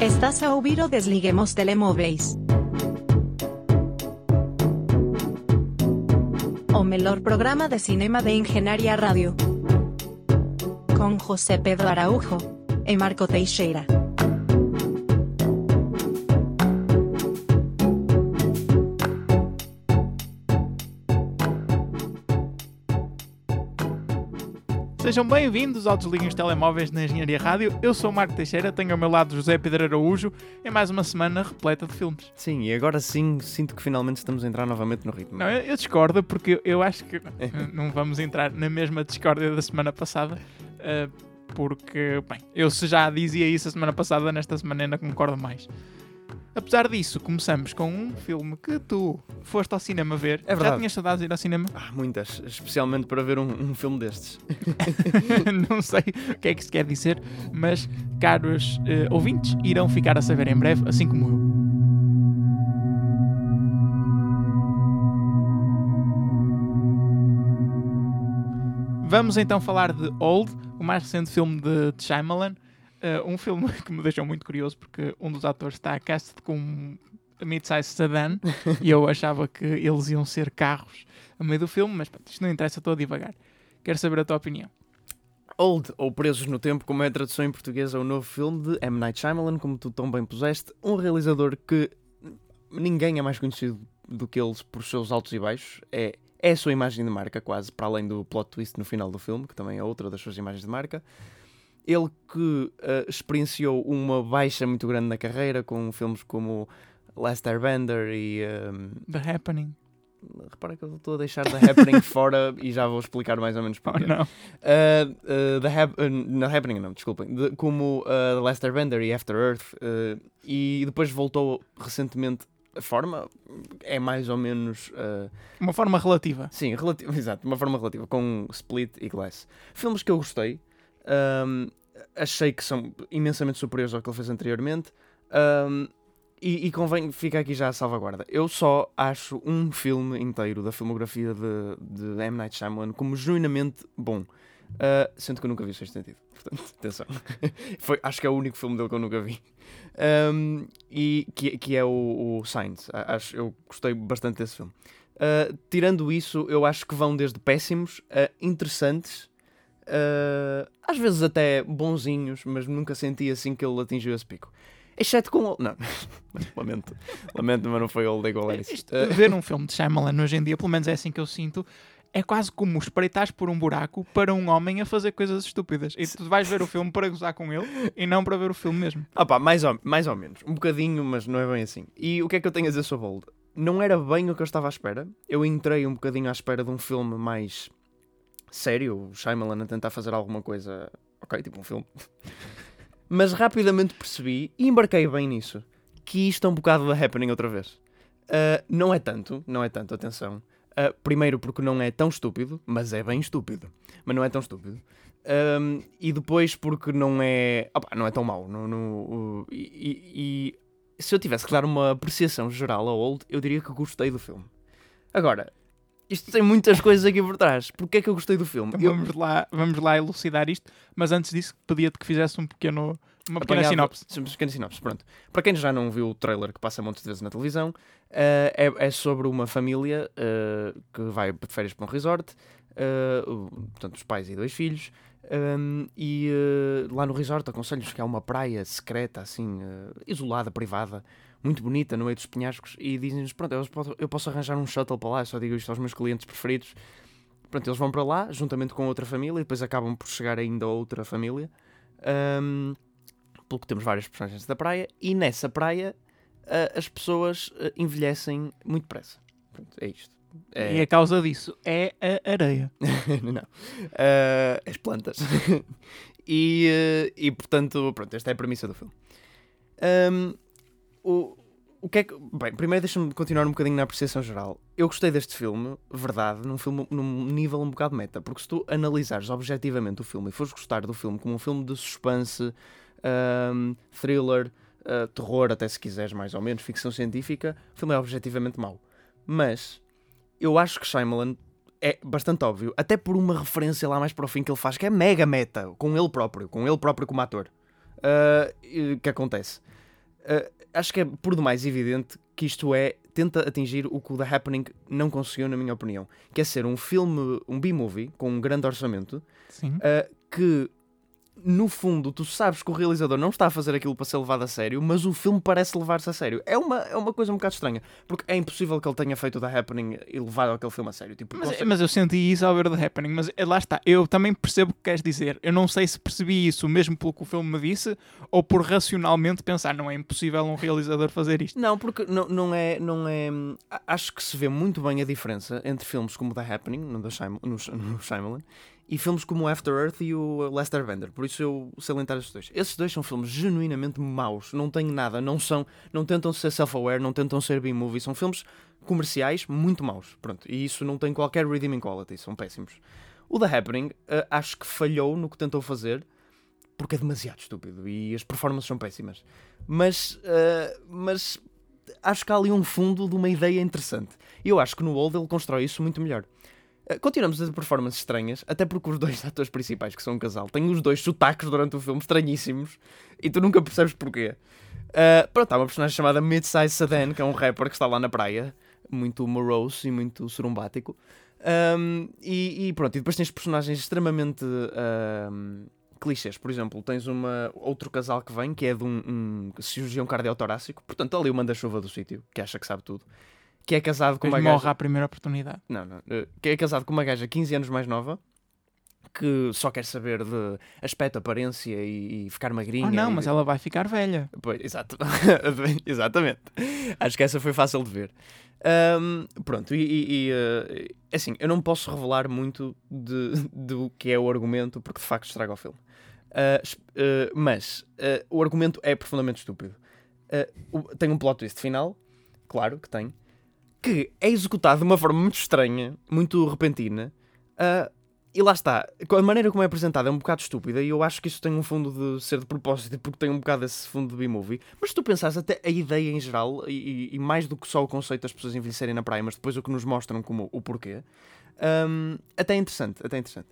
Estás a ouvir o Desliguemos Telemóveis. O melhor programa de cinema de Engenharia Rádio. Com José Pedro Araújo e Marco Teixeira. Sejam bem-vindos ao Desliguem os Telemóveis na Engenharia Rádio. Eu sou o Marco Teixeira, tenho ao meu lado José Pedro Araújo em mais uma semana repleta de filmes. Sim, e agora sim sinto que finalmente estamos a entrar novamente no ritmo. Não, eu, eu discordo porque eu acho que não vamos entrar na mesma discórdia da semana passada. uh, porque, bem, eu se já dizia isso a semana passada, nesta semana ainda concordo mais. Apesar disso, começamos com um filme que tu foste ao cinema ver. É Já verdade. tinhas saudades de ir ao cinema? Ah, muitas, especialmente para ver um, um filme destes. não sei o que é que se quer dizer, mas caros eh, ouvintes irão ficar a saber em breve, assim como eu. Vamos então falar de Old, o mais recente filme de de Shyamalan. Eh, um filme que me deixou muito curioso porque um dos atores está cast com um mid-size sedan e eu achava que eles iam ser carros a meio do filme, mas pronto, isto não interessa, estou a divagar. Quero saber a tua opinião. Old, ou Presos no Tempo, como é a tradução em português, é o novo filme de M. Night Shyamalan, como tu tão bem puseste. Um realizador que ninguém é mais conhecido do que eles por seus altos e baixos. É, é a sua imagem de marca, quase, para além do plot twist no final do filme, que também é outra das suas imagens de marca. Ele que eh, experienciou uma baixa muito grande na carreira, com filmes como Last Airbender e... ehm, The Happening. repara que eu estou a deixar The Happening fora e já vou explicar mais ou menos Oh porquê. não. Uh, uh, the hap uh, Happening não, desculpem. De- como uh, The Last Airbender e After Earth. uh, e depois voltou recentemente. A forma é mais ou menos. uh, Uma forma relativa. sim, relativa, exato, uma forma relativa. Com Split e Glass. Filmes que eu gostei. um, achei que são imensamente superiores ao que ele fez anteriormente. um, e, e convém, fica aqui já a salvaguarda. Eu só acho um filme inteiro da filmografia de, de M. Night Shyamalan como genuinamente bom. Uh, sendo que eu nunca vi o sexto sentido. Portanto, atenção. Foi, acho que é o único filme dele que eu nunca vi. Um, e que, que é o, o Signs. Acho, eu gostei bastante desse filme. Uh, tirando isso, eu acho que vão desde péssimos a interessantes, uh, às vezes até bonzinhos, mas nunca senti assim que ele atingiu esse pico. Exceto com. o- Não, lamento, lamento, mas não foi Old igual a isso. Isto, Uh, ver um filme de Shyamalan hoje em dia, pelo menos é assim que eu sinto, é quase como espreitares por um buraco para um homem a fazer coisas estúpidas. E tu vais ver o filme para gozar com ele e não para ver o filme mesmo. Ah pá, mais ou, mais ou menos. Um bocadinho, mas não é bem assim. E o que é que eu tenho a dizer sobre Old? Não era bem o que eu estava à espera. Eu entrei um bocadinho à espera de um filme mais sério. O Shyamalan a tentar fazer alguma coisa... Ok, tipo um filme. mas rapidamente percebi, e embarquei bem nisso, que isto é um bocado da Happening outra vez. Ah, não é tanto, não é tanto, atenção. Ah, primeiro porque não é tão estúpido, mas é bem estúpido. Mas não é tão estúpido. Um, e depois porque não é. opá, não é tão mau. Não, não- o- e, e- e se eu tivesse que dar uma apreciação geral ao Old, eu diria que gostei do filme. Agora, isto tem muitas coisas aqui por trás. Porquê é que eu gostei do filme? Então Eu vamos, lá, vamos lá elucidar isto, mas antes disso pedia-te que fizesse um pequeno, uma pequena apanhava- sinopse. Uma pequena sinopse, pronto. Para quem já não viu o trailer que passa montes de vezes na televisão, eh, é, é sobre uma família eh, que vai de férias para um resort, o- portanto, os pais e dois filhos, um, e lá no resort aconselho-vos que há uma praia secreta, assim, isolada, privada, muito bonita, no meio dos penhascos, e dizem-nos: Pronto, eu posso, arranjar um shuttle para lá, eu só digo isto aos meus clientes preferidos. Pronto, eles vão para lá, juntamente com outra família, e depois acabam por chegar ainda a outra família. Um, pelo que temos várias personagens da praia, e nessa praia ah, as pessoas ah, envelhecem muito depressa. Pronto, é isto. É- E a causa disso é a areia. não. Ah, as plantas. e, e portanto, pronto, esta é a premissa do filme. Ahm, o, o que é que. Bem, primeiro deixa-me continuar um bocadinho na apreciação geral. Eu gostei deste filme, verdade, num, filme, num nível um bocado meta, porque se tu analisares objetivamente o filme e fores gostar do filme como um filme de suspense, ahm, thriller, ah, terror, até se quiseres, mais ou menos, ficção científica, o filme é objetivamente mau. Mas eu acho que Shyamalan é bastante óbvio, até por uma referência lá mais para o fim que ele faz, que é mega meta, com ele próprio, com ele próprio como ator. E- que acontece? Uh, acho que é por demais evidente que isto é, tenta atingir o que o The Happening não conseguiu, na minha opinião, que é ser um filme, um B-movie, com um grande orçamento, Sim. uh, que no fundo, tu sabes que o realizador não está a fazer aquilo para ser levado a sério, mas o filme parece levar-se a sério. É uma, é uma coisa um bocado estranha, porque é impossível que ele tenha feito o The Happening e levado aquele filme a sério. Tipo, Mas, consegue- mas eu senti isso ao ver The Happening, mas eh, lá está, eu também percebo o que queres dizer. Eu não sei se percebi isso mesmo pelo que o filme me disse ou por racionalmente pensar, não é impossível um realizador fazer isto. Não, porque não, não é. Não é acho que se vê muito bem a diferença entre filmes como The Happening, no, da Shyam- no, no Shyamalan, e filmes como After Earth e o Lester Bender. Por isso eu salientar esses dois. Esses dois são filmes genuinamente maus, não têm nada, não são, não tentam ser self-aware, não tentam ser B-movie, são filmes comerciais muito maus. Pronto, e isso não tem qualquer redeeming quality, são péssimos. O The Happening eh, acho que falhou no que tentou fazer porque é demasiado estúpido e as performances são péssimas. Mas, eh, mas acho que há ali um fundo de uma ideia interessante. Eu acho que no Old ele constrói isso muito melhor. Eh, Continuamos a performances estranhas, até porque os dois atores principais, que são um casal, têm os dois sotaques durante o filme estranhíssimos e tu nunca percebes porquê. Eh, pronto, há uma personagem chamada Midsize Sedan, que é um rapper que está lá na praia, muito morose e muito surumbático. Um, e, e pronto, e depois tens personagens extremamente clichês. Por exemplo, tens uma, outro casal que vem, que é de um, um cirurgião cardiotorácico, portanto, ali o manda-chuva do sítio, que acha que sabe tudo, que é casado com uma morre gaja. à primeira oportunidade. Não, não. eh, Que é casado com uma gaja 15 anos mais nova. Que só quer saber de aspecto, aparência e, e ficar magrinha. Ah, não, e- mas ela vai ficar velha. Pois, exato. Exatamente. Acho que essa foi fácil de ver. Ahm, pronto, e, e, eh, assim, eu não posso revelar muito de, do que é o argumento, porque de facto estraga o filme. Es- eh, mas o argumento é profundamente estúpido. Ah, tem um plot twist final, claro que tem, que é executado de uma forma muito estranha, muito repentina. ah, e lá está, a maneira como é apresentada é um bocado estúpida e eu acho que isso tem um fundo de ser de propósito porque tem um bocado esse fundo de B-movie. Mas se tu pensares até a ideia em geral e, e- mais do que só o conceito das pessoas envelhecerem na praia, mas depois o que nos mostram como o porquê, hum, até é interessante, até é interessante.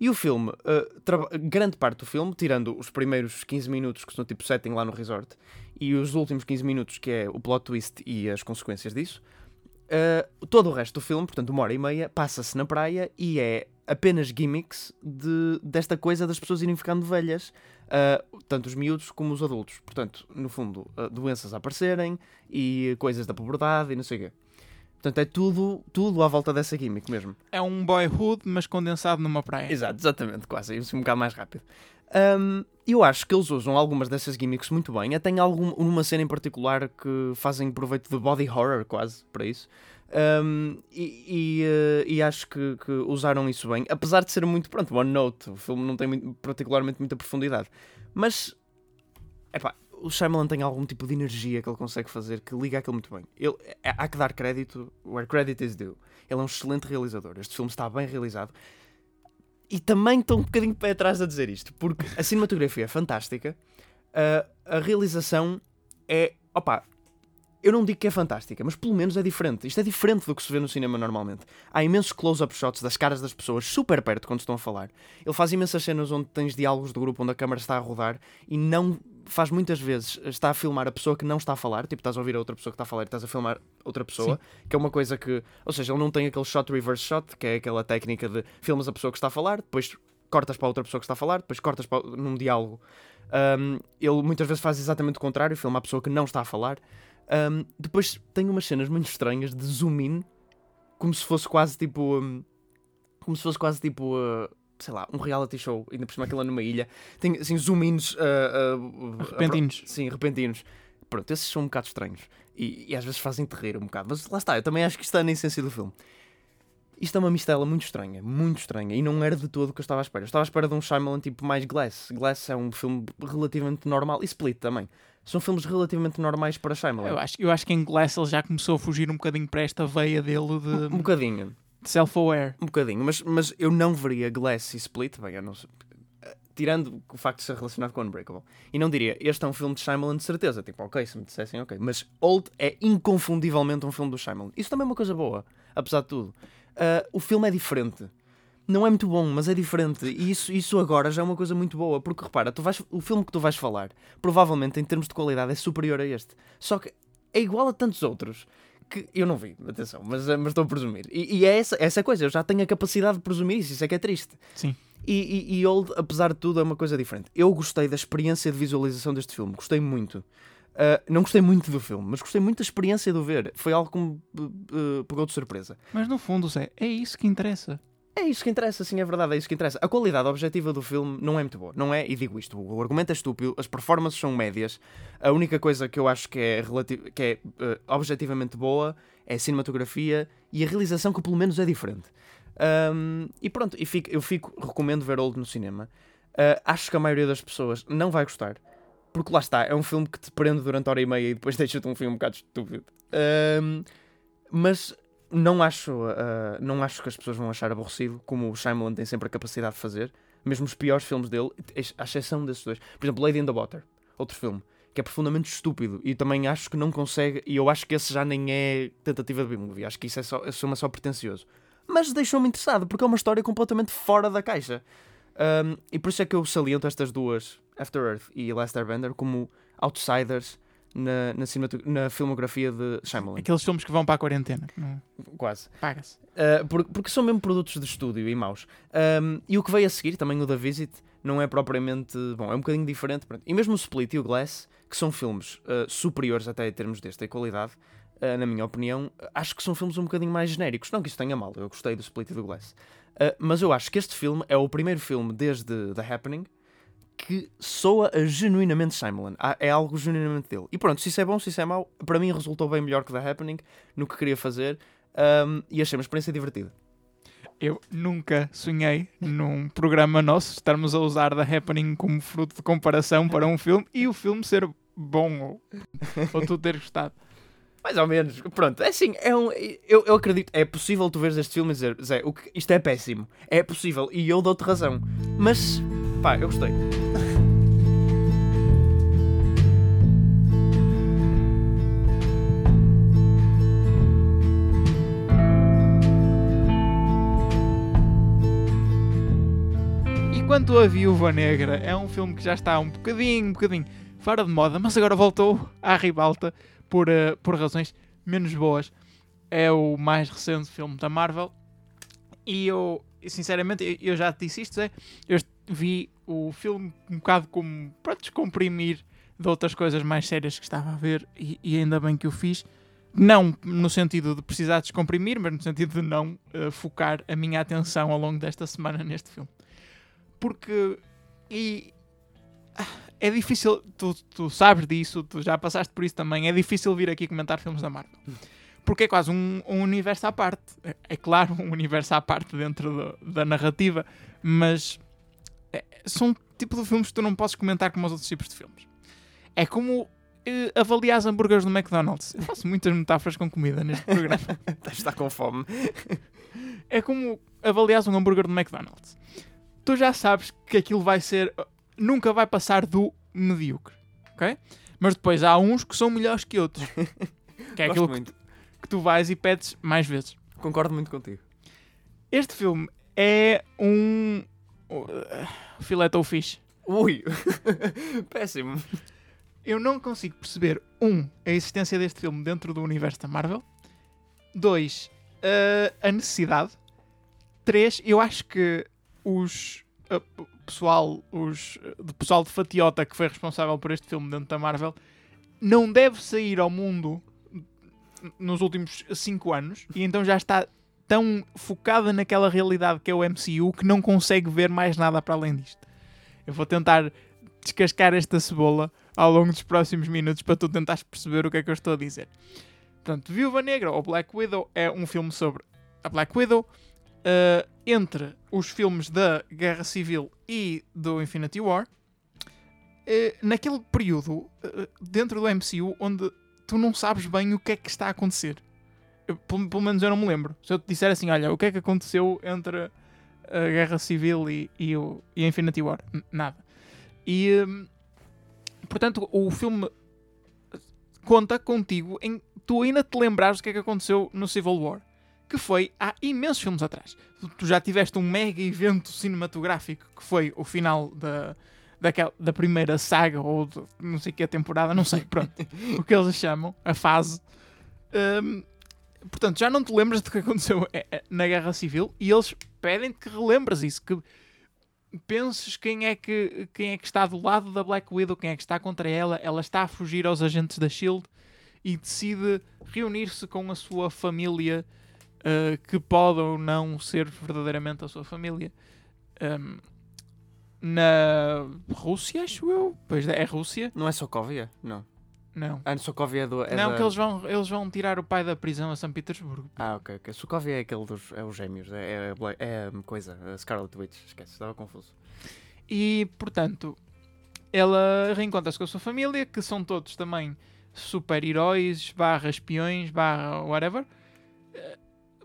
E o filme, uh, grande parte do filme, tirando os primeiros 15 minutos que são tipo setting lá no resort e os últimos 15 minutos que é o plot twist e as consequências disso, uh, todo o resto do filme, portanto uma hora e meia, passa-se na praia e é apenas gimmicks de, desta coisa das pessoas irem ficando velhas, uh, tanto os miúdos como os adultos. Portanto, no fundo, uh, doenças a aparecerem e coisas da pobreza e não sei o quê. Portanto, é tudo, tudo à volta dessa gimmick mesmo. É um boyhood, mas condensado numa praia. Exato, exatamente, quase. Isso um bocado mais rápido. Um, eu acho que eles usam algumas dessas gimmicks muito bem. Até tem algum, cena em particular que fazem proveito de body horror, quase, para isso. Um, e, e, eh, e acho que, que usaram isso bem, apesar de ser muito, pronto, one note. O filme não tem muito- particularmente muita profundidade. Mas, epá, o Shyamalan tem algum tipo de energia que ele consegue fazer que liga aquilo muito bem. Ele, há que dar crédito where credit is due. Ele é um excelente realizador. Este filme está bem realizado. E também estou um bocadinho de pé atrás a dizer isto, porque a cinematografia é fantástica, a, a realização é. Opa, eu não digo que é fantástica, mas pelo menos é diferente. Isto é diferente do que se vê no cinema normalmente. Há imensos close-up shots das caras das pessoas super perto quando estão a falar. Ele faz imensas cenas onde tens diálogos de grupo onde a câmera está a rodar e não faz muitas vezes está a filmar a pessoa que não está a falar, tipo estás a ouvir a outra pessoa que está a falar e estás a filmar outra pessoa, que é uma coisa que, ou seja, ele não tem aquele shot reverse shot, que é aquela técnica de filmas a pessoa que está a falar, depois cortas para a outra pessoa que está a falar, depois cortas para, num diálogo. Um, ele muitas vezes faz exatamente o contrário, filma a pessoa que não está a falar. Um, depois tem umas cenas muito estranhas de zoom in, como se fosse quase tipo. um, como se fosse quase tipo. uh, sei lá, um reality show, ainda por cima aquilo é numa ilha. Tem assim zoom ins. uh, uh, Repentinos. Sim, repentinos. Pronto, esses são um bocado estranhos. E, e às vezes fazem-te rir um bocado. Mas lá está, eu também acho que isto está na essência do filme. Isto é uma mistela muito estranha, muito estranha. E não era de todo o que eu estava à espera. Eu estava à espera de um Shyamalan tipo mais Glass. Glass é um filme relativamente normal. E Split também. São filmes relativamente normais para Shyamalan. Eu acho, eu acho que em Glass ele já começou a fugir um bocadinho para esta veia dele Um de, bocadinho. Self-aware. Um bocadinho. Mas, mas eu não veria Glass e Split. Bem, eu não sei. eh, Tirando o facto de ser relacionado com Unbreakable. E não diria, este é um filme de Shyamalan de certeza. Tipo, ok, se me dissessem, ok. Mas Old é inconfundivelmente um filme do Shyamalan. Isso também é uma coisa boa, apesar de tudo. Ah, o filme é diferente. não é muito bom, mas é diferente. E isso, isso agora já é uma coisa muito boa. Porque repara, tu vais, o filme que tu vais falar, provavelmente em termos de qualidade, é superior a este. Só que é igual a tantos outros que eu não vi, atenção, mas, eh, mas estou a presumir. E, e é essa, essa coisa, eu já tenho a capacidade de presumir isso, isso é que é triste. Sim. E, e, e Old, apesar de tudo, é uma coisa diferente. Eu gostei da experiência de visualização deste filme, gostei muito. Uh, não gostei muito do filme, mas gostei muito da experiência de o ver. Foi algo que me uh, pegou de surpresa. Mas no fundo, Zé, é isso que interessa. É isso que interessa, sim, é verdade, é isso que interessa. A qualidade objetiva do filme não é muito boa, não é? E digo isto, o argumento é estúpido, as performances são médias. A única coisa que eu acho que é, que é uh, objetivamente boa é a cinematografia e a realização que pelo menos é diferente. Um, e pronto, e fico, eu fico, recomendo ver Old no cinema. Uh, acho que a maioria das pessoas não vai gostar. Porque lá está, é um filme que te prende durante hora e meia e depois deixa-te um filme um bocado estúpido. Um, mas não acho, uh, não acho que as pessoas vão achar aborrecido, como o Shyamalan tem sempre a capacidade de fazer. Mesmo os piores filmes dele, à exceção desses dois. Por exemplo, Lady in the Water, outro filme, que é profundamente estúpido e também acho que não consegue. E eu acho que esse já nem é tentativa de B-movie, acho que isso é só, é só pretencioso. Mas deixou-me interessado, porque é uma história completamente fora da caixa. Um, e por isso é que eu saliento estas duas, After Earth e Last Airbender, como outsiders na, na, na filmografia de Shyamalan. Aqueles filmes que vão para a quarentena. Não... Quase. Paga-se. Uh, porque, porque, são mesmo produtos de estúdio e maus. Um, e o que veio a seguir, também o da Visit, não é propriamente. Bom, é um bocadinho diferente. E mesmo o Split e o Glass, que são filmes uh, superiores até em termos desta qualidade, uh, na minha opinião, acho que são filmes um bocadinho mais genéricos. Não que isso tenha mal, eu gostei do Split e do Glass. mas eu acho que este filme é o primeiro filme desde The Happening que soa genuinamente Shyamalan. É algo genuinamente dele. E pronto, se isso é bom, se isso é mau, para mim resultou bem melhor que The Happening no que queria fazer um, e achei uma experiência divertida. Eu nunca sonhei num programa nosso estarmos a usar The Happening como fruto de comparação para um filme e o filme ser bom ou, ou tu ter gostado. Mais ou menos. Pronto, é assim, é um, eu, eu acredito, é possível tu veres este filme e dizer, Zé, o que, isto é péssimo. É possível e eu dou-te razão. Mas, pá, eu gostei. Enquanto a Viúva Negra é um filme que já está um bocadinho, um bocadinho fora de moda, mas agora voltou à ribalta por, uh, por razões menos boas. É o mais recente filme da Marvel e eu, sinceramente, eu já te disse isto, é, eu vi o filme um bocado como para descomprimir de outras coisas mais sérias que estava a ver e, e ainda bem que o fiz. Não no sentido de precisar descomprimir, mas no sentido de não uh, focar a minha atenção ao longo desta semana neste filme porque e ah, é difícil, tu, tu sabes disso, tu já passaste por isso também, é difícil vir aqui comentar filmes da Marvel. Porque é quase um, um universo à parte. É, é, claro, um universo à parte dentro do, da narrativa, mas é, são um tipo de filmes que tu não podes comentar como os outros tipos de filmes. É como eh, avaliar hambúrgueres do McDonald's. Eu faço muitas metáforas com comida neste programa. Está com fome. É como avaliar um hambúrguer do McDonald's tu já sabes que aquilo vai ser. Nunca vai passar do medíocre. Ok? Mas depois há uns que são melhores que outros. que é aquilo que, que, tu vais e pedes mais vezes. Concordo muito contigo. Este filme é um. Uh, filete ou fish. Ui! Péssimo. Eu não consigo perceber, um, a existência deste filme dentro do universo da Marvel. Dois, uh, a necessidade. Três, eu acho que os uh, pessoal, os uh, pessoal de Fatiota que foi responsável por este filme dentro da Marvel não deve sair ao mundo nos últimos 5 anos e então já está tão focada naquela realidade que é o MCU que não consegue ver mais nada para além disto. Eu vou tentar descascar esta cebola ao longo dos próximos minutos para tu tentares perceber o que é que eu estou a dizer. Portanto, Viúva Negra ou Black Widow é um filme sobre a Black Widow, uh, entre os filmes da Guerra Civil e do Infinity War, uh, naquele período, uh, dentro do MCU, onde tu não sabes bem o que é que está a acontecer. Eu, pelo, pelo, menos eu não me lembro. Se eu te disser assim, olha, o que é que aconteceu entre a Guerra Civil e, e, o, e a Infinity War? Nada. E, portanto, o filme conta contigo em tu ainda te lembrares do que é que aconteceu no Civil War que foi há imensos filmes atrás. Tu, já tiveste um mega evento cinematográfico que foi o final da, daquela, da primeira saga ou de não sei que temporada, não sei, pronto, o que eles chamam, a fase. Hum, portanto, já não te lembras do que aconteceu eh, eh, na Guerra Civil e eles pedem-te que relembras isso, que penses quem é que, quem é que está do lado da Black Widow, quem é que está contra ela, ela está a fugir aos agentes da SHIELD e decide reunir-se com a sua família, uh, que pode ou não ser verdadeiramente a sua família. Um, na Rússia, acho eu. Pois é, Rússia. Não é Sokovia? Não. Não. Ah, Sokovia é do. É não, da... que eles vão, eles vão tirar o pai da prisão a São Petersburgo. Ah, ok, ok. Sokovia é aquele dos. É os gêmeos. É, é, é a coisa. A Scarlet Witch. Esquece, estava confuso. E, portanto, ela reencontra-se com a sua família, que são todos também super-heróis, barra espiões, barra whatever.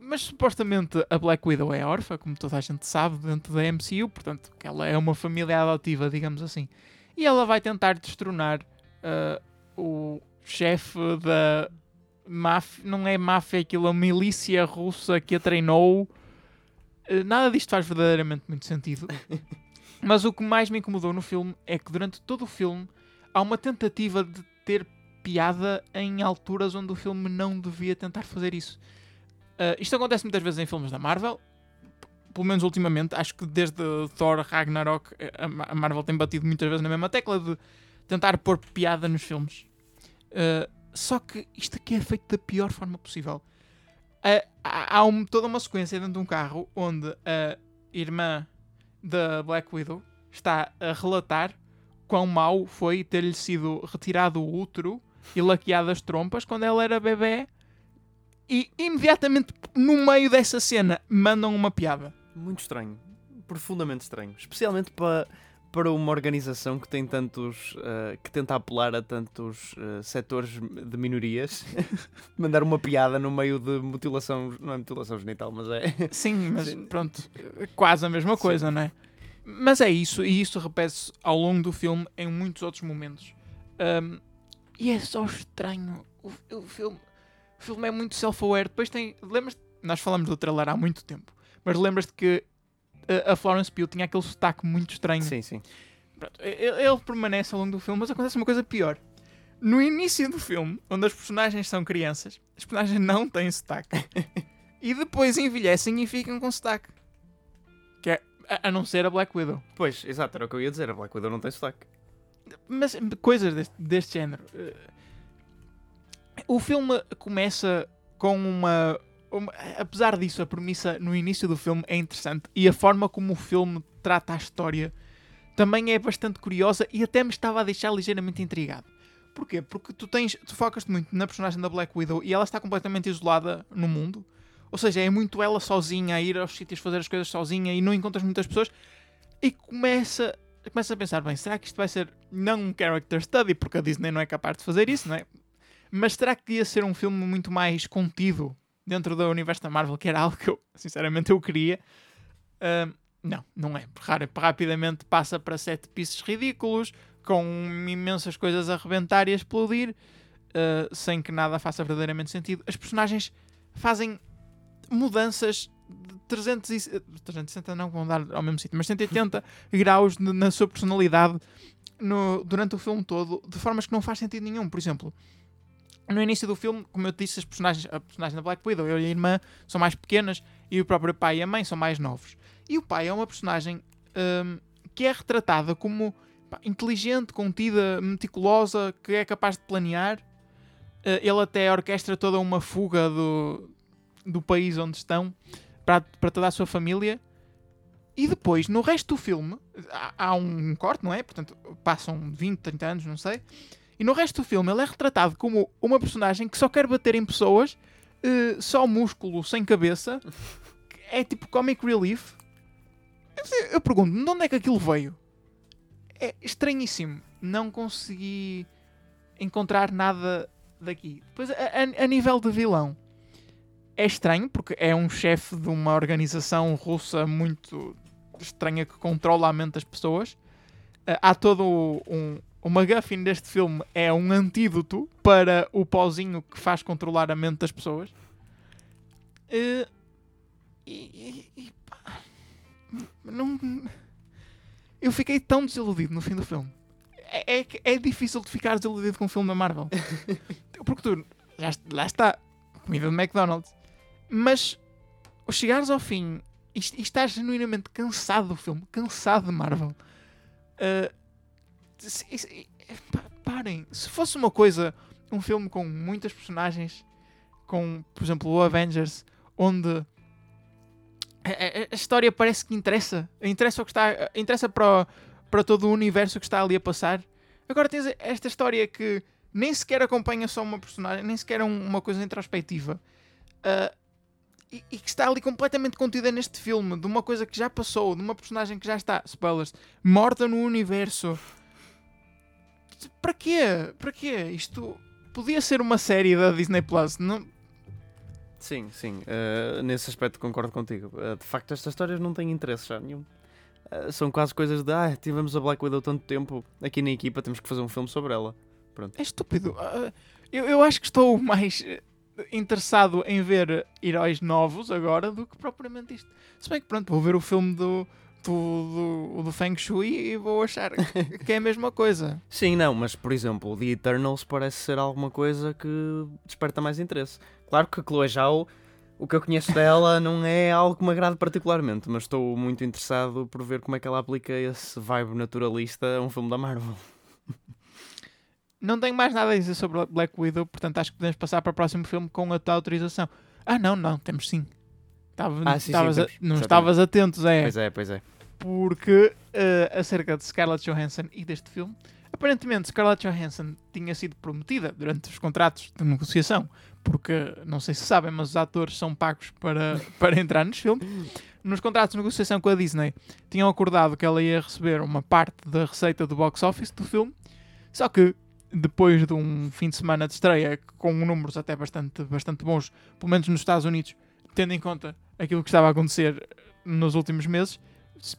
Mas supostamente a Black Widow é órfã, como toda a gente sabe, dentro da MCU, portanto, que ela é uma família adotiva, digamos assim. E ela vai tentar destronar uh, o chefe da máfia, não é máfia, aquilo, a milícia russa que a treinou. Uh, nada disto faz verdadeiramente muito sentido. Mas o que mais me incomodou no filme é que durante todo o filme há uma tentativa de ter piada em alturas onde o filme não devia tentar fazer isso. Uh, isto acontece muitas vezes em filmes da Marvel, pelo menos ultimamente. Acho que desde Thor Ragnarok eh, a Ma- a Marvel tem batido muitas vezes na mesma tecla de tentar pôr piada nos filmes. Uh, só que isto aqui é feito da pior forma possível. Uh, há um- toda uma sequência dentro de um carro onde a irmã da Black Widow está a relatar quão mau foi ter-lhe sido retirado o útero e laqueado as trompas quando ela era bebê. E imediatamente no meio dessa cena mandam uma piada. Muito estranho. Profundamente estranho. Especialmente para, para uma organização que tem tantos. eh, que tenta apelar a tantos eh, setores de minorias. Mandar uma piada no meio de mutilação. Não é mutilação genital, mas é. Sim, mas Sim. pronto, quase a mesma coisa, não é? Mas é isso, e isso repete-se ao longo do filme em muitos outros momentos. Um, e é só estranho. O, o filme, o filme é muito self-aware. Depois tem. Lembras Nós falamos do trailer há muito tempo, mas lembras-te que uh, a Florence Pugh tinha aquele sotaque muito estranho. Sim, sim. Pronto, ele, ele permanece ao longo do filme, mas acontece uma coisa pior. No início do filme, onde as personagens são crianças, as personagens não têm sotaque. e depois envelhecem e ficam com sotaque. Que é, a, a não ser a Black Widow. Pois, exato, era o que eu ia dizer. A Black Widow não tem sotaque. Mas coisas deste, deste género. Eh, O filme começa com uma, uma- Apesar disso, a premissa no início do filme é interessante e a forma como o filme trata a história também é bastante curiosa e até me estava a deixar ligeiramente intrigado. Porquê? Porque tu tens. Tu focas-te muito na personagem da Black Widow e ela está completamente isolada no mundo. Ou seja, é muito ela sozinha a ir aos sítios fazer as coisas sozinha e não encontras muitas pessoas. E começa, começa a pensar: bem, será que isto vai ser não um character study? Porque a Disney não é capaz de fazer isso, não é? Mas será que ia ser um filme muito mais contido dentro do universo da Marvel, que era algo que eu, sinceramente, eu queria? Ahm, não, não é. Ra- Rapidamente passa para sete pisos ridículos, com imensas coisas a rebentar e a explodir, ah, sem que nada faça verdadeiramente sentido. As personagens fazem mudanças de 300 e, 360 não vão dar ao mesmo sítio, mas 180 graus na sua personalidade no- durante o filme todo, de formas que não faz sentido nenhum. Por exemplo, no início do filme, como eu disse, as personagens, a personagem da Black Widow e a irmã são mais pequenas e o próprio pai e a mãe são mais novos. E o pai é uma personagem hum, que é retratada como pá, inteligente, contida, meticulosa, que é capaz de planear. Uh, ele até orquestra toda uma fuga do, do país onde estão para, para toda a sua família. E depois, no resto do filme, há, há um corte, não é? Portanto, passam 20, 30 anos, não sei. E no resto do filme, ele é retratado como uma personagem que só quer bater em pessoas, eh, só músculo, sem cabeça. É tipo comic relief. Eu, eu pergunto, de onde é que aquilo veio? É estranhíssimo. Não consegui encontrar nada daqui. Depois, a, a- a nível de vilão, é estranho, porque é um chefe de uma organização russa muito estranha que controla a mente das pessoas. Ah, há todo um. O MacGuffin deste filme é um antídoto para o pauzinho que faz controlar a mente das pessoas. Eh, E, e- e, pá, não, eu fiquei tão desiludido no fim do filme. É, é, é difícil de ficar desiludido com um filme da Marvel. Porque tu, já, lá está, comida de McDonald's. Mas chegares ao fim e, e estás genuinamente cansado do filme, cansado de Marvel. pá, parem. Se fosse uma coisa, um filme com muitas personagens, com, por exemplo, o Avengers, onde a, a- história parece que interessa. Interessa, o que está, interessa para, para todo o universo que está ali a passar. Agora tens esta história que nem sequer acompanha só uma personagem, nem sequer é um- uma coisa introspectiva. Ah, e, e que está ali completamente contida neste filme, de uma coisa que já passou, de uma personagem que já está, spoilers, morta no universo. Para quê? Para quê? Isto podia ser uma série da Disney Plus. Não... Sim, sim. eh, nesse aspecto concordo contigo. Eh, de facto, estas histórias não têm interesse já nenhum. Eh, são quase coisas de ah, tivemos a Black Widow tanto tempo aqui na equipa, temos que fazer um filme sobre ela. É estúpido. Ah, eu, eu acho que estou mais interessado em ver heróis novos agora do que propriamente isto. Se bem que, pronto, vou ver o filme do, do, do, do Feng Shui e vou achar que é a mesma coisa. Sim, não, mas por exemplo, The Eternals parece ser alguma coisa que desperta mais interesse. Claro que a Chloe Zhao, o que eu conheço dela não é algo que me agrade particularmente, mas estou muito interessado por ver como é que ela aplica esse vibe naturalista a um filme da Marvel. Não tenho mais nada a dizer sobre Black Widow, portanto acho que podemos passar para o próximo filme com a tua autorização. Ah, não, não, temos sim. Tava, Ah, sim, sim, estavas a- não estavas atentos, é. Pois é, pois é. porque eh, acerca de Scarlett Johansson e deste filme, aparentemente Scarlett Johansson tinha sido prometida durante os contratos de negociação, porque não sei se sabem, mas os atores são pagos para, para entrar nos filmes. Nos contratos de negociação com a Disney, tinham acordado que ela ia receber uma parte da receita do box office do filme, só que depois de um fim de semana de estreia com números até bastante, bastante bons, pelo menos nos Estados Unidos, tendo em conta aquilo que estava a acontecer nos últimos meses,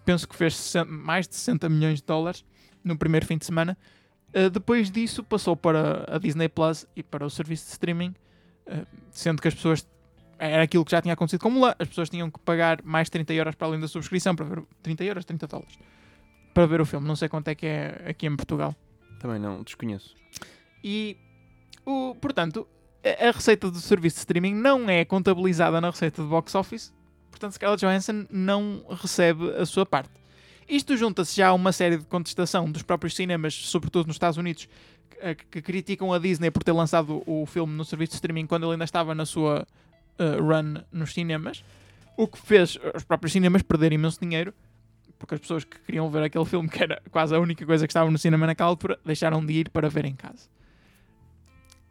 penso que fez 60 mais de 60 milhões de dólares no primeiro fim de semana. Uh, depois disso, passou para a Disney Plus e para o serviço de streaming, uh, sendo que as pessoas. Era aquilo que já tinha acontecido com Mulan. As pessoas tinham que pagar mais 30 euros para além da subscrição para ver. o- 30 euros, 30 dólares. Para ver o filme. Não sei quanto é que é aqui em Portugal. Também não, desconheço. E, o, portanto, a, receita do serviço de streaming não é contabilizada na receita do box office. Portanto, Scarlett Johansson não recebe a sua parte. Isto junta-se já a uma série de contestação dos próprios cinemas, sobretudo nos Estados Unidos, que, que criticam a Disney por ter lançado o filme no serviço de streaming quando ele ainda estava na sua uh, run nos cinemas. O que fez os próprios cinemas perderem imenso dinheiro, porque as pessoas que queriam ver aquele filme, que era quase a única coisa que estava no cinema naquela altura, deixaram de ir para ver em casa.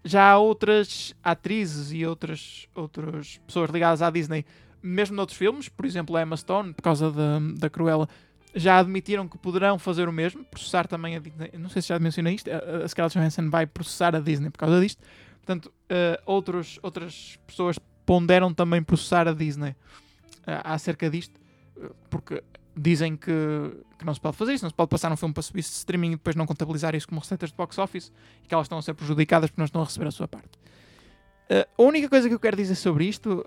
Já há outras atrizes e outras, outras pessoas ligadas à Disney, mesmo noutros filmes, por exemplo, a Emma Stone, por causa da, da Cruella, já admitiram que poderão fazer o mesmo, processar também a Disney. Não sei se já mencionei isto, a Scarlett Johansson vai processar a Disney por causa disto. Portanto, eh, outros, outras pessoas ponderam também processar a Disney eh, acerca disto, porque dizem que, que não se pode fazer isso, não se pode passar um filme para serviço de streaming e depois não contabilizar isso como receitas de box office e que elas estão a ser prejudicadas porque não estão a receber a sua parte. Eh, a única coisa que eu quero dizer sobre isto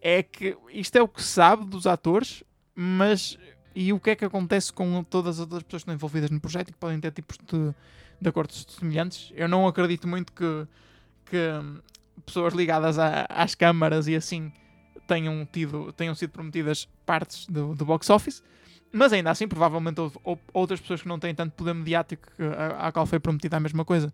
é que isto é o que se sabe dos atores, mas e o que é que acontece com todas as outras pessoas que estão envolvidas no projeto e que podem ter tipos de, de acordos semelhantes? Eu não acredito muito que, que pessoas ligadas a- às câmaras e assim tenham, tido, tenham sido prometidas partes do, do box office, mas ainda assim, provavelmente houve ou- outras pessoas que não têm tanto poder mediático à qual foi prometida a mesma coisa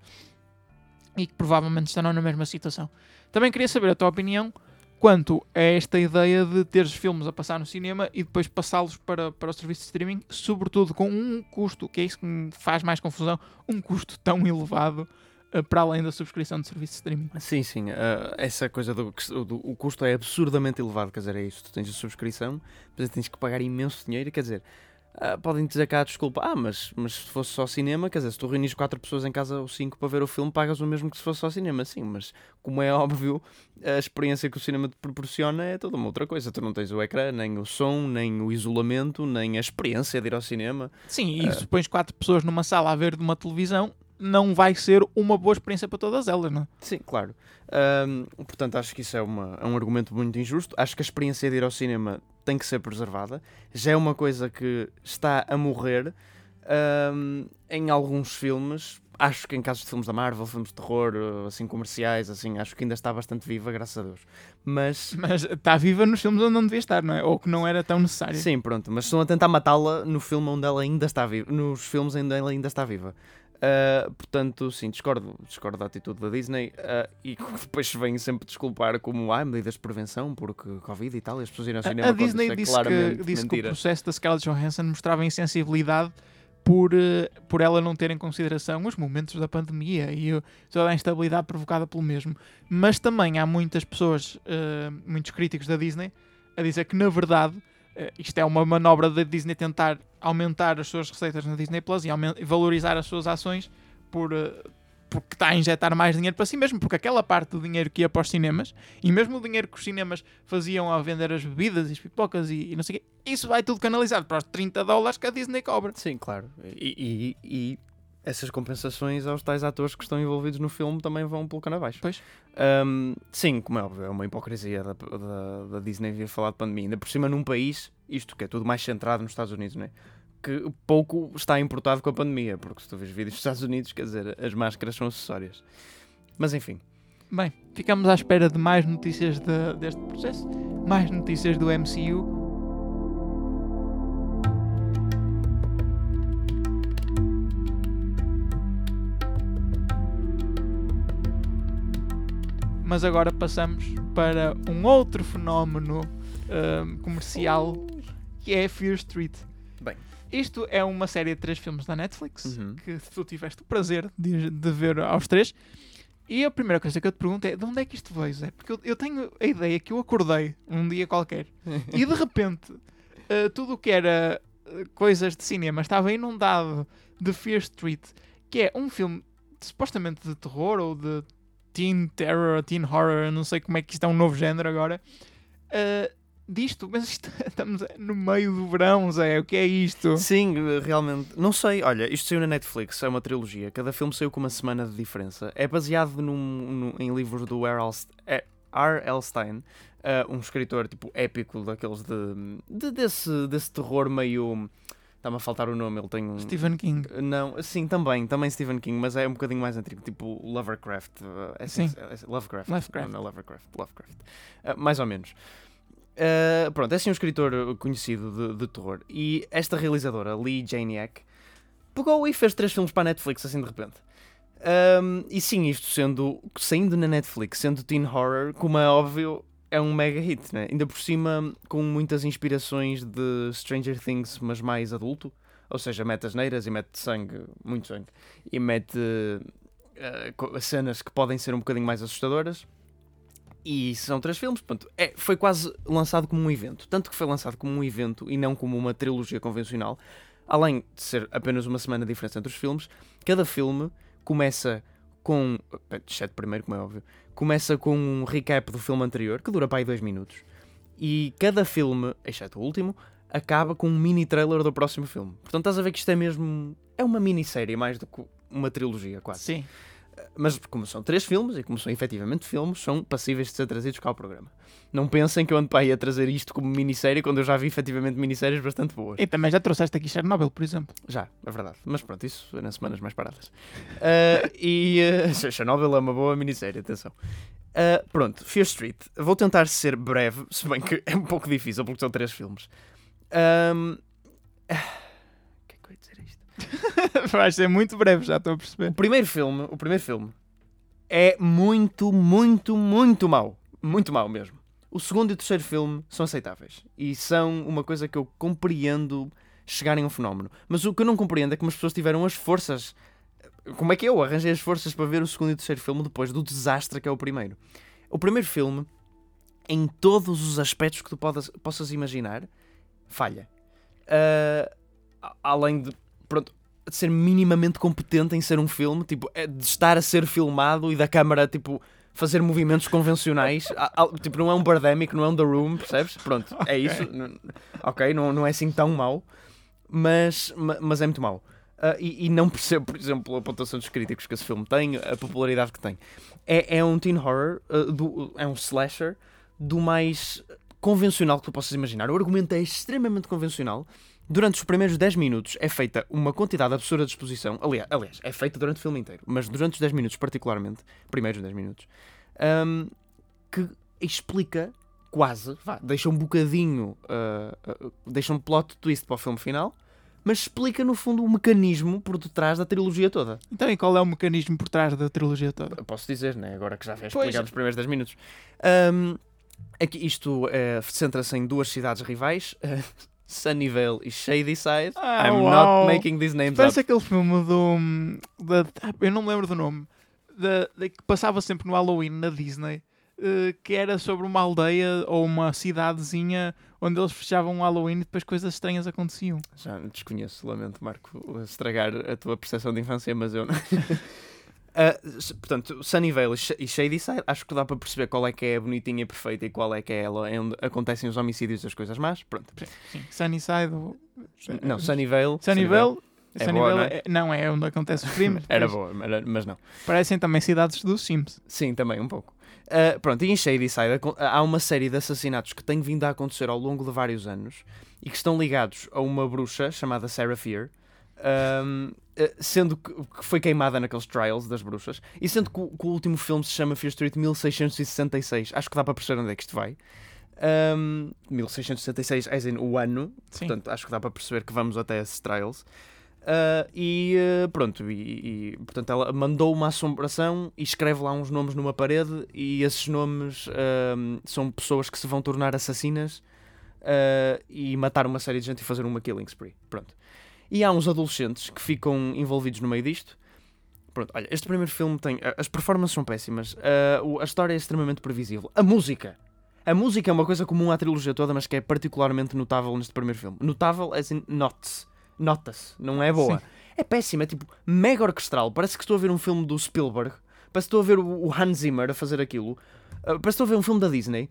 e que provavelmente estarão na mesma situação. Também queria saber a tua opinião quanto a esta ideia de teres filmes a passar no cinema e depois passá-los para, para o serviço de streaming, sobretudo com um custo, que é isso que me faz mais confusão, um custo tão elevado para além da subscrição de serviço de streaming. Sim, sim. eh, essa coisa do, do- O custo é absurdamente elevado. Quer dizer, é isso. Tu tens a subscrição, depois tens que pagar imenso dinheiro. Quer dizer, ah, podem dizer cá desculpa. Ah, mas, mas se fosse só cinema, quer dizer, se tu reunis quatro pessoas em casa ou cinco para ver o filme, pagas o mesmo que se fosse só cinema. Sim, mas como é óbvio, a experiência que o cinema te proporciona é toda uma outra coisa. Tu não tens o ecrã, nem o som, nem o isolamento, nem a experiência de ir ao cinema. Sim, e se pões quatro pessoas numa sala a ver de uma televisão, não vai ser uma boa experiência para todas elas, não é? Sim, claro. Portanto, acho que isso é, uma, é um argumento muito injusto. Acho que a experiência de ir ao cinema tem que ser preservada. Já é uma coisa que está a morrer em alguns filmes. Acho que em casos de filmes da Marvel, filmes de terror, eh, assim, comerciais, assim, acho que ainda está bastante viva, graças a Deus. Mas, Mas está viva nos filmes onde não devia estar, não é? Ou que não era tão necessário. sim, pronto. Mas estão a tentar matá-la no filme onde ela ainda está viva. Nos filmes onde ela ainda está viva. Ah, portanto, sim, discordo, discordo da atitude da Disney ah, e depois vem sempre desculpar como há medidas de prevenção porque Covid e tal, e as pessoas irem ao cinema A, a Disney é disse, que, disse que o processo da Scarlett Johansson mostrava insensibilidade por, eh, por ela não ter em consideração os momentos da pandemia e toda a instabilidade provocada pelo mesmo. Mas também há muitas pessoas, eh, muitos críticos da Disney, a dizer que na verdade isto é uma manobra da Disney tentar aumentar as suas receitas na Disney Plus e valorizar as suas ações por. eh, porque está a injetar mais dinheiro para si mesmo, porque aquela parte do dinheiro que ia para os cinemas, e mesmo o dinheiro que os cinemas faziam ao vender as bebidas e as pipocas e, e não sei o quê, isso vai tudo canalizado para os 30 dólares que a Disney cobra. Sim, claro. E- e essas compensações aos tais atores que estão envolvidos no filme também vão pelo cano abaixo. Pois. Ahm, sim, como é óbvio, é uma hipocrisia da, da, da Disney vir falar de pandemia. Ainda por cima num país, isto que é tudo mais centrado nos Estados Unidos, não é? Que pouco está importado com a pandemia, porque se tu vês vídeos dos Estados Unidos, quer dizer, as máscaras são acessórias. Mas enfim, Bem, ficamos à espera de mais notícias de- deste processo, mais notícias do MCU. Mas agora passamos para um outro fenómeno ahm, comercial que é Fear Street. Bem. Isto é uma série de três filmes da Netflix Uhum. que tu tiveste o prazer de, de ver aos três. E a primeira coisa que eu te pergunto é de onde é que isto veio, Zé? Porque eu, eu tenho a ideia que eu acordei um dia qualquer e de repente eh, tudo o que era eh, coisas de cinema estava inundado de Fear Street, que é um filme supostamente de terror ou de teen terror, teen horror, não sei como é que isto é um novo género agora. eh, disto, mas isto- estamos no meio do verão, Zé, o que é isto? Sim, realmente. Não sei, olha, isto saiu na Netflix, é uma trilogia. Cada filme saiu com uma semana de diferença. É baseado num, num- em livros do R. L. St- eh, R. L. Stein, eh, um escritor tipo épico daqueles de, de- desse, desse terror meio. Está-me a faltar o nome, ele tem um. Stephen King. Não, sim, também, também Stephen King, mas é um bocadinho mais antigo, tipo Lovecraft. é Sim. é- é- Lovecraft. Lovecraft. Não, não é Lovecraft. Lovecraft. Eh, mais ou menos. Eh, pronto, é assim um escritor conhecido de, de terror. E esta realizadora, Lee Janiak, pegou e fez três filmes para a Netflix assim de repente. Ahm, e sim, isto sendo saindo na Netflix, sendo teen horror, como é óbvio, é um mega hit, né? Ainda por cima com muitas inspirações de Stranger Things, mas mais adulto. Ou seja, mete as neiras e mete sangue, muito sangue, e mete co- cenas que podem ser um bocadinho mais assustadoras. E são três filmes, portanto, é, foi quase lançado como um evento. Tanto que foi lançado como um evento e não como uma trilogia convencional. Além de ser apenas uma semana de diferença entre os filmes, cada filme começa com. eh, Exceto primeiro, como é óbvio. Começa com um recap do filme anterior, que dura para aí dois minutos. E cada filme, exceto o último, acaba com um mini trailer do próximo filme. Portanto, estás a ver que isto é mesmo. É uma minissérie mais do que uma trilogia, quase. Sim. Mas como são três filmes, e como são efetivamente filmes, são passíveis de ser trazidos cá ao programa. Não pensem que eu ando para aí a trazer isto como minissérie quando eu já vi efetivamente minisséries bastante boas. E também já trouxeste aqui Chernobyl, por exemplo. Já, é verdade. Mas pronto, isso é nas semanas mais paradas. Ah, e uh, Chernobyl é uma boa minissérie, atenção. Ah, pronto, Fear Street. Vou tentar ser breve, se bem que é um pouco difícil porque são três filmes. Ahm, ah, O que é que eu ia dizer a isto? Vai ser muito breve, já estou a perceber. O primeiro filme, o primeiro filme é muito, muito, muito mau. Muito mau mesmo. O segundo e o terceiro filme são aceitáveis. E são uma coisa que eu compreendo chegarem a um fenómeno. Mas o que eu não compreendo é como as pessoas tiveram as forças. Como é que eu arranjei as forças para ver o segundo e o terceiro filme depois do desastre que é o primeiro? O primeiro filme, em todos os aspectos que tu podas, possas imaginar, falha. A- além de, pronto, de ser minimamente competente em ser um filme, tipo, é de estar a ser filmado e da câmara, tipo, fazer movimentos convencionais. Tipo, não é um Birdemic, não é um The Room, percebes? Pronto, é isso. Não- ok, não, não é assim tão mau, mas, ma- mas é muito mau. ah, e, e não percebo, por exemplo, a pontuação dos críticos que esse filme tem, a popularidade que tem. É, é um teen horror, ah, do- é um slasher do mais convencional que tu possas imaginar. O argumento é extremamente convencional. Durante os primeiros 10 minutos é feita uma quantidade absurda de exposição. Aliás, aliás, é feita durante o filme inteiro, mas durante os 10 minutos, particularmente, primeiros 10 minutos, ahm, que explica quase, vá, deixa um bocadinho, ah, ah, deixa um plot twist para o filme final, mas explica no fundo o mecanismo por detrás da trilogia toda. Então, e qual é o mecanismo por trás da trilogia toda? Posso dizer, né? agora que já fez Pois. explicar nos primeiros 10 minutos. Ahm, aqui, isto eh, centra-se em duas cidades rivais, eh, Sunnyvale e Shadyside. Ah, I'm uau. not making these names Parece up. aquele filme do. da- ah, eu não me lembro do nome. Da, da- que passava sempre no Halloween na Disney. eh, que era sobre uma aldeia ou uma cidadezinha onde eles fechavam o Halloween e depois coisas estranhas aconteciam. Já desconheço, lamento, Marco, estragar a tua percepção de infância, mas eu não. S- portanto, Sunnyvale e Sh- Shadyside, acho que dá para perceber qual é que é a bonitinha perfeita e qual é que é ela, é onde acontecem os homicídios e as coisas más. Pronto. Sim, Sunnyside. Não, Sunnyvale. Sunnyvale. É Sunnyvale boa, não é? é- não é onde acontecem os crimes. Era boa, mas- não. Parecem também cidades dos Sims. Sim, também, um pouco. Uh, pronto, e em Shadyside há uma série de assassinatos que têm vindo a acontecer ao longo de vários anos e que estão ligados a uma bruxa chamada Sarah Fear, um, uh, sendo que, foi queimada naqueles trials das bruxas, e sendo que o, que o último filme se chama Fear Street 1666, acho que dá para perceber onde é que isto vai. Um, 1666 é in, o ano, Sim. portanto acho que dá para perceber que vamos até esses trials. Uh, e uh, pronto, e, e, portanto ela mandou uma assombração e escreve lá uns nomes numa parede e esses nomes um, são pessoas que se vão tornar assassinas uh, e matar uma série de gente e fazer uma killing spree. Pronto. E há uns adolescentes que ficam envolvidos no meio disto. Pronto, olha, este primeiro filme tem. As performances são péssimas, o- a história é extremamente previsível. A música! A música é uma coisa comum à trilogia toda, mas que é particularmente notável neste primeiro filme. Notável as in notes. Nota-se, não é boa. Sim. É péssima, é tipo mega orquestral. Parece que estou a ver um filme do Spielberg. Parece que estou a ver o Hans Zimmer a fazer aquilo. Uh, parece que estou a ver um filme da Disney.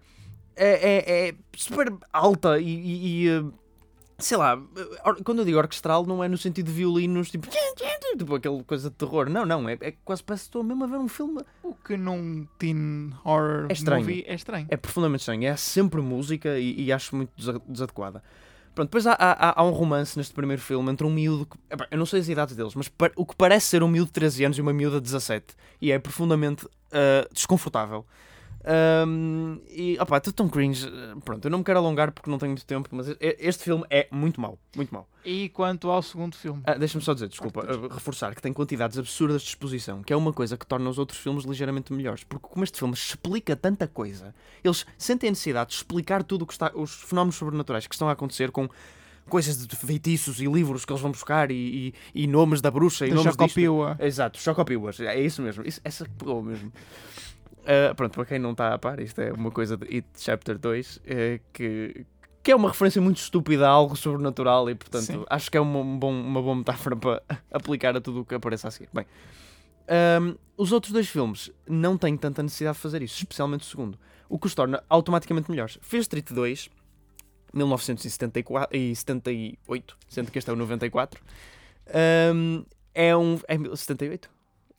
É, é- é super alta e. e- e, uh, sei lá, quando eu digo orquestral, não é no sentido de violinos, tipo. Tipo aquela coisa de terror. Não, não. É, é quase parece que estou mesmo a ver um filme. O que num teen horror É estranho. movie é estranho. É profundamente estranho. É sempre música e, e acho muito desa- desadequada. Pronto, depois há, há- há um romance neste primeiro filme entre um miúdo. Que, eu não sei as idades deles, mas o que parece ser um miúdo de 13 anos e uma miúda de 17. E é profundamente ah, desconfortável. Ahm, e opá, tudo tão cringe. Pronto, eu não me quero alongar porque não tenho muito tempo, mas este filme é muito mau. Muito mau. E quanto ao segundo filme? Ah, Deixa-me só dizer, desculpa, ah, reforçar que tem quantidades absurdas de exposição, que é uma coisa que torna os outros filmes ligeiramente melhores. Porque como este filme explica tanta coisa, eles sentem a necessidade de explicar tudo o que está, os fenómenos sobrenaturais que estão a acontecer com coisas de feitiços e livros que eles vão buscar e, e- e nomes da bruxa e Da nomes disto. Chocopiwa. Exato, Chocopiwas, é isso mesmo, isso, essa pegou mesmo. Ah, pronto, para quem não está a par, isto é uma coisa de It Chapter 2 eh, que, que é uma referência muito estúpida a algo sobrenatural e, portanto, Sim. acho que é uma, um bom- uma boa metáfora para aplicar a tudo o que apareça a seguir. Bem, ahm, os outros dois filmes não têm tanta necessidade de fazer isso, especialmente o segundo, o que os torna automaticamente melhores. Fear Street 2, 1974 e 78, sendo que este é o 94, ahm, é um. É 78?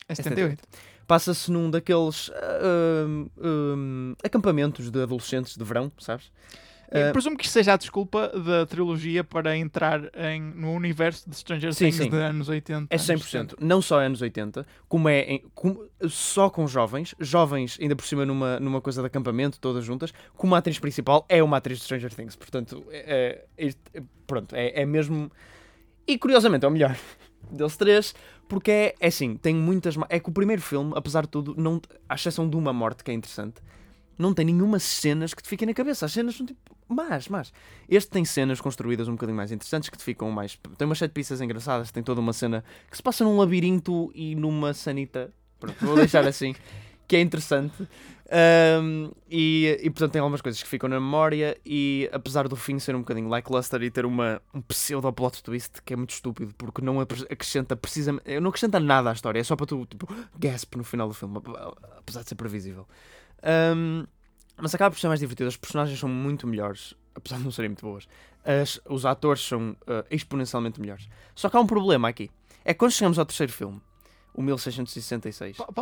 É 78. Passa-se num daqueles hum, hum, acampamentos de adolescentes de verão, sabes? Eu presumo que isto seja a desculpa da trilogia para entrar em, no universo de Stranger Sim, Things sim. de anos 80. é anos 100%, 70. não só anos 80, como é em- como- só com jovens, jovens ainda por cima numa, numa coisa de acampamento, todas juntas, como a atriz principal é uma atriz de Stranger Things, portanto, é, é- é- pronto, é, é mesmo. E curiosamente é o melhor deles três, porque é, é assim, tem muitas. É que o primeiro filme, apesar de tudo, não, à exceção de uma morte que é interessante, não tem nenhuma cenas que te fiquem na cabeça. As cenas são tipo. Mas, mas. Este tem cenas construídas um bocadinho mais interessantes que te ficam mais. Tem umas sete pistas engraçadas, tem toda uma cena que se passa num labirinto e numa sanita. Pronto, vou deixar assim. Que é interessante. Ahm, e, e portanto tem algumas coisas que ficam na memória. E apesar do fim ser um bocadinho lackluster e ter uma, um pseudo plot twist que é muito estúpido porque não acrescenta precisamente. Não acrescenta nada à história, é só para tu tipo, gasp no final do filme, apesar de ser previsível. Ahm, mas acaba por ser mais divertido. Os personagens são muito melhores. apesar de não serem muito boas, as- os atores são ah, exponencialmente melhores. Só que há um problema aqui. É que quando chegamos ao terceiro filme, o 1666, Po-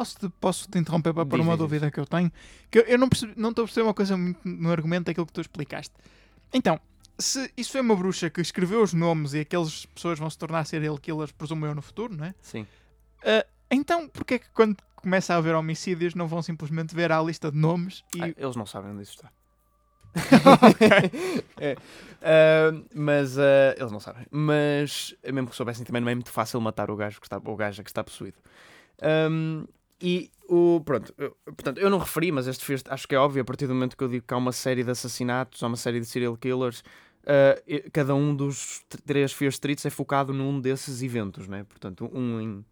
Posso te, interromper para pôr uma dúvida que eu tenho? Que eu, eu não, percebi, não estou a perceber uma coisa muito no argumento daquilo que tu explicaste. Então, se isso foi uma bruxa que escreveu os nomes e aquelas pessoas vão se tornar serial killers, presumo eu, no futuro, não é? sim. Ah, então, porquê é que quando começa a haver homicídios não vão simplesmente ver a lista de nomes e... Ah, eles não sabem onde isso está. É, ah, mas ah, eles não sabem. Mas mesmo que soubessem, também não é muito fácil matar o gajo que está, o gajo que está possuído. Ahm, e o. Pronto, eu- portanto, eu não referi, mas este fez, acho que é óbvio a partir do momento que eu digo que há uma série de assassinatos, há uma série de serial killers. e- cada um dos três Fear Streets é focado num desses eventos, né? Portanto, um em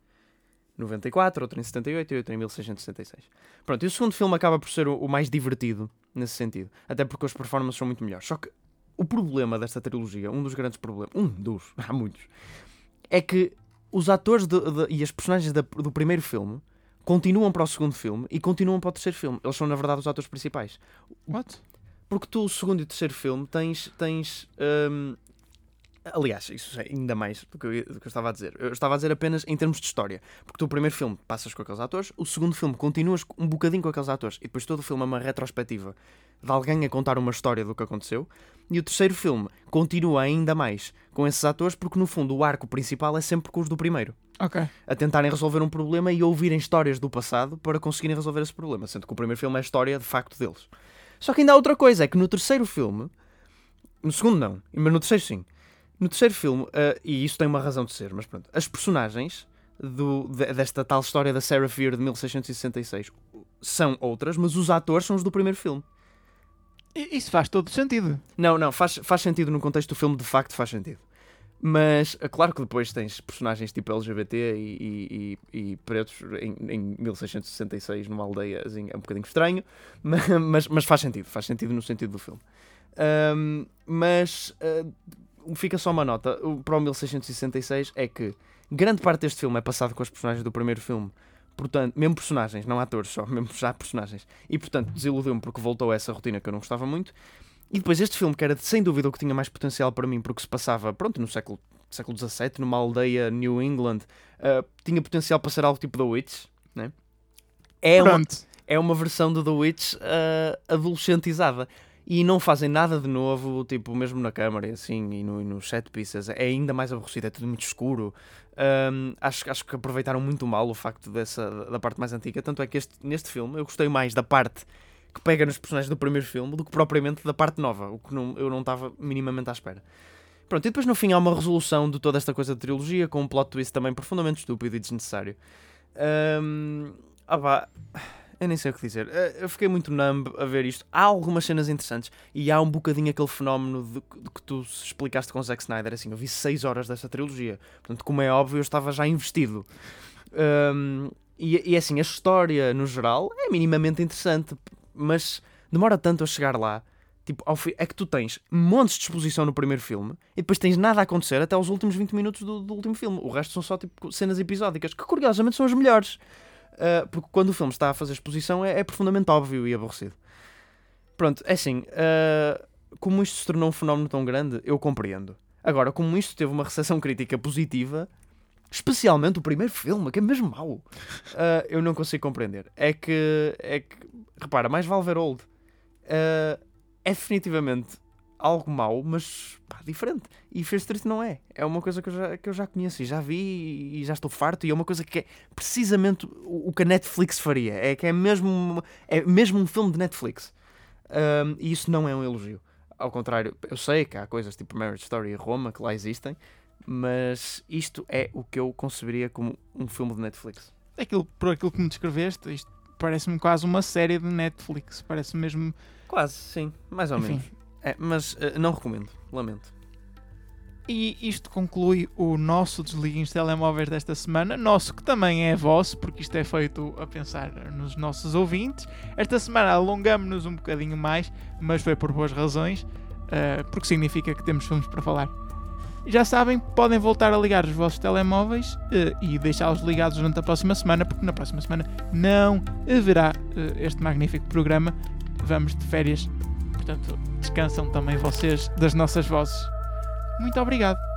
94, outro em 78 e outro em 1666. Pronto, e o segundo filme acaba por ser o, o mais divertido nesse sentido, até porque as performances são muito melhores. Só que o problema desta trilogia, um dos grandes problemas, um dos, há muitos, é que os atores de- de- e as personagens da- do primeiro filme continuam para o segundo filme e continuam para o terceiro filme. Eles são, na verdade, os atores principais. What? Porque tu, o segundo e o terceiro filme, tens. tens hum, Aliás, isso é ainda mais do que, eu, do que eu estava a dizer. Eu estava a dizer apenas em termos de história. Porque tu, o primeiro filme, passas com aqueles atores, o segundo filme, continuas um bocadinho com aqueles atores, e depois todo o filme é uma retrospectiva de alguém a contar uma história do que aconteceu. E o terceiro filme continua ainda mais com esses atores, porque no fundo o arco principal é sempre com os do primeiro Ok. a tentarem resolver um problema e ouvirem histórias do passado para conseguirem resolver esse problema, sendo que o primeiro filme é a história de facto deles. Só que ainda há outra coisa, é que no terceiro filme, no segundo não, mas no terceiro sim, no terceiro filme, ah, e isso tem uma razão de ser, mas pronto, as personagens do- de- desta tal história da Sarah Fear de 1666 são outras, mas os atores são os do primeiro filme. Isso faz todo sentido. Não, não, faz, faz sentido no contexto do filme, de facto faz sentido. Mas, é claro que depois tens personagens tipo LGBT e, e- e- pretos em, em 1666 numa aldeia, assim, é um bocadinho estranho, mas, mas, mas faz sentido, faz sentido no sentido do filme. Ahm, mas ah, fica só uma nota o- para o 1666 é que grande parte deste filme é passado com os personagens do primeiro filme, portanto, mesmo personagens, não atores só, mesmo já personagens, e portanto desiludiu-me porque voltou a essa rotina que eu não gostava muito. E depois este filme, que era sem dúvida o que tinha mais potencial para mim, porque se passava, pronto, no século, século XVII, numa aldeia New England, ah, tinha potencial para ser algo tipo The Witch, né? É uma, é uma versão de The Witch ah, adolescentizada. E não fazem nada de novo, tipo, mesmo na câmara e assim, e, no, nos set pieces, é ainda mais aborrecido, é tudo muito escuro. Ahm, acho, acho que aproveitaram muito mal o facto dessa, da parte mais antiga, tanto é que este, neste filme eu gostei mais da parte que pega nos personagens do primeiro filme do que propriamente da parte nova, o que não- eu não estava minimamente à espera. Pronto, e depois no fim há uma resolução de toda esta coisa de trilogia, com um plot twist também profundamente estúpido e desnecessário. Ahm, ah pá, eu nem sei o que dizer. Eh, Eu fiquei muito numb a ver isto. Há algumas cenas interessantes e há um bocadinho aquele fenómeno de, de que tu explicaste com o Zack Snyder. Assim, eu vi 6 horas desta trilogia. Portanto, como é óbvio, eu estava já investido. Ahm, e, e assim, a história no geral é minimamente interessante, mas demora tanto a chegar lá. Tipo, é que tu tens montes de exposição no primeiro filme e depois tens nada a acontecer até os últimos 20 minutos do, do último filme. O resto são só tipo cenas episódicas, que curiosamente são as melhores. Uh, porque quando o filme está a fazer exposição é, é profundamente óbvio e aborrecido. Pronto, é assim, uh, como isto se tornou um fenómeno tão grande, eu compreendo. Agora, como isto teve uma recepção crítica positiva, especialmente o primeiro filme, que é mesmo mau, uh, eu não consigo compreender. É que, é que, repara, mais vale ver Old. Uh, é definitivamente algo mau, mas pá, diferente. E Fear Street não é. É uma coisa que eu, já, que eu já conheço e já vi e já estou farto. E é uma coisa que é precisamente o, que a Netflix faria. É que é mesmo, é mesmo um filme de Netflix. Um, e isso não é um elogio. Ao contrário, eu sei que há coisas tipo Marriage Story e Roma que lá existem, mas isto é o que eu conceberia como um filme de Netflix. Aquilo, por aquilo que me descreveste, isto parece-me quase uma série de Netflix. Parece mesmo. Quase, sim, mais ou menos. É, mas eh, não recomendo, lamento. E isto conclui o nosso Desliguem os Telemóveis desta semana. Nosso que também é vosso, porque isto é feito a pensar nos nossos ouvintes. Esta semana alongamos-nos um bocadinho mais, mas foi por boas razões, eh, porque significa que temos filmes para falar. Já sabem, podem voltar a ligar os vossos telemóveis eh, e deixá-los ligados durante a próxima semana, porque na próxima semana não haverá eh, este magnífico programa. Vamos de férias Portanto, descansam também vocês das nossas vozes. Muito obrigado.